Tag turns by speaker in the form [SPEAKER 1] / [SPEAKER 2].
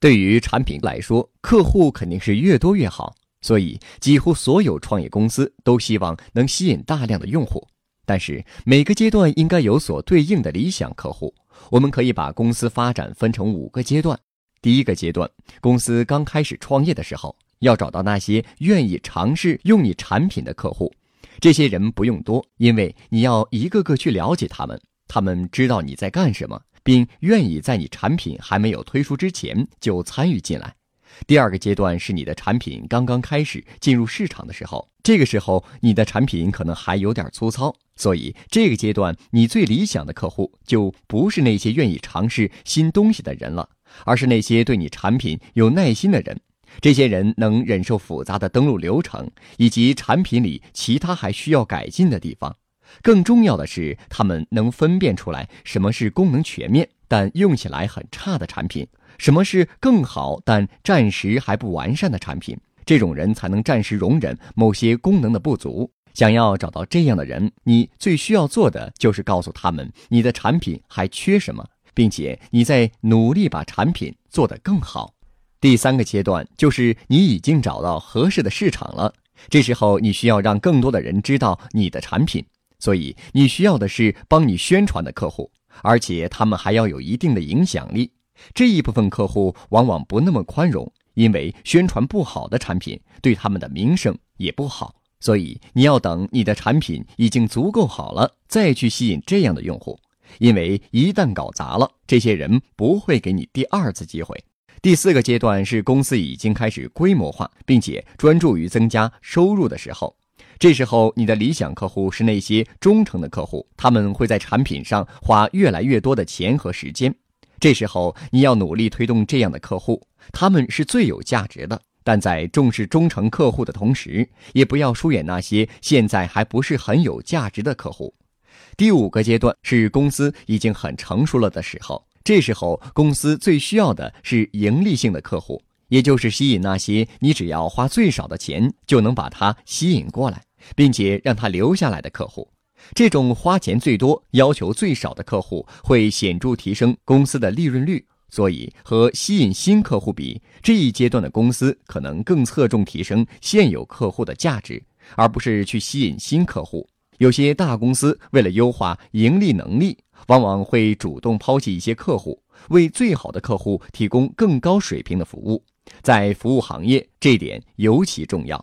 [SPEAKER 1] 对于产品来说，客户肯定是越多越好，所以几乎所有创业公司都希望能吸引大量的用户。但是每个阶段应该有所对应的理想客户。我们可以把公司发展分成五个阶段。第一个阶段，公司刚开始创业的时候，要找到那些愿意尝试用你产品的客户。这些人不用多，因为你要一个个去了解他们，他们知道你在干什么。并愿意在你产品还没有推出之前就参与进来。第二个阶段是你的产品刚刚开始进入市场的时候，这个时候你的产品可能还有点粗糙，所以这个阶段你最理想的客户就不是那些愿意尝试新东西的人了，而是那些对你产品有耐心的人。这些人能忍受复杂的登录流程以及产品里其他还需要改进的地方。更重要的是，他们能分辨出来什么是功能全面但用起来很差的产品，什么是更好但暂时还不完善的产品。这种人才能暂时容忍某些功能的不足。想要找到这样的人，你最需要做的就是告诉他们你的产品还缺什么，并且你在努力把产品做得更好。第三个阶段就是你已经找到合适的市场了，这时候你需要让更多的人知道你的产品。所以你需要的是帮你宣传的客户，而且他们还要有一定的影响力。这一部分客户往往不那么宽容，因为宣传不好的产品对他们的名声也不好。所以你要等你的产品已经足够好了，再去吸引这样的用户。因为一旦搞砸了，这些人不会给你第二次机会。第四个阶段是公司已经开始规模化，并且专注于增加收入的时候。这时候，你的理想客户是那些忠诚的客户，他们会在产品上花越来越多的钱和时间。这时候，你要努力推动这样的客户，他们是最有价值的。但在重视忠诚客户的同时，也不要疏远那些现在还不是很有价值的客户。第五个阶段是公司已经很成熟了的时候，这时候公司最需要的是盈利性的客户，也就是吸引那些你只要花最少的钱就能把他吸引过来。并且让他留下来的客户，这种花钱最多、要求最少的客户会显著提升公司的利润率。所以，和吸引新客户比，这一阶段的公司可能更侧重提升现有客户的价值，而不是去吸引新客户。有些大公司为了优化盈利能力，往往会主动抛弃一些客户，为最好的客户提供更高水平的服务。在服务行业，这点尤其重要。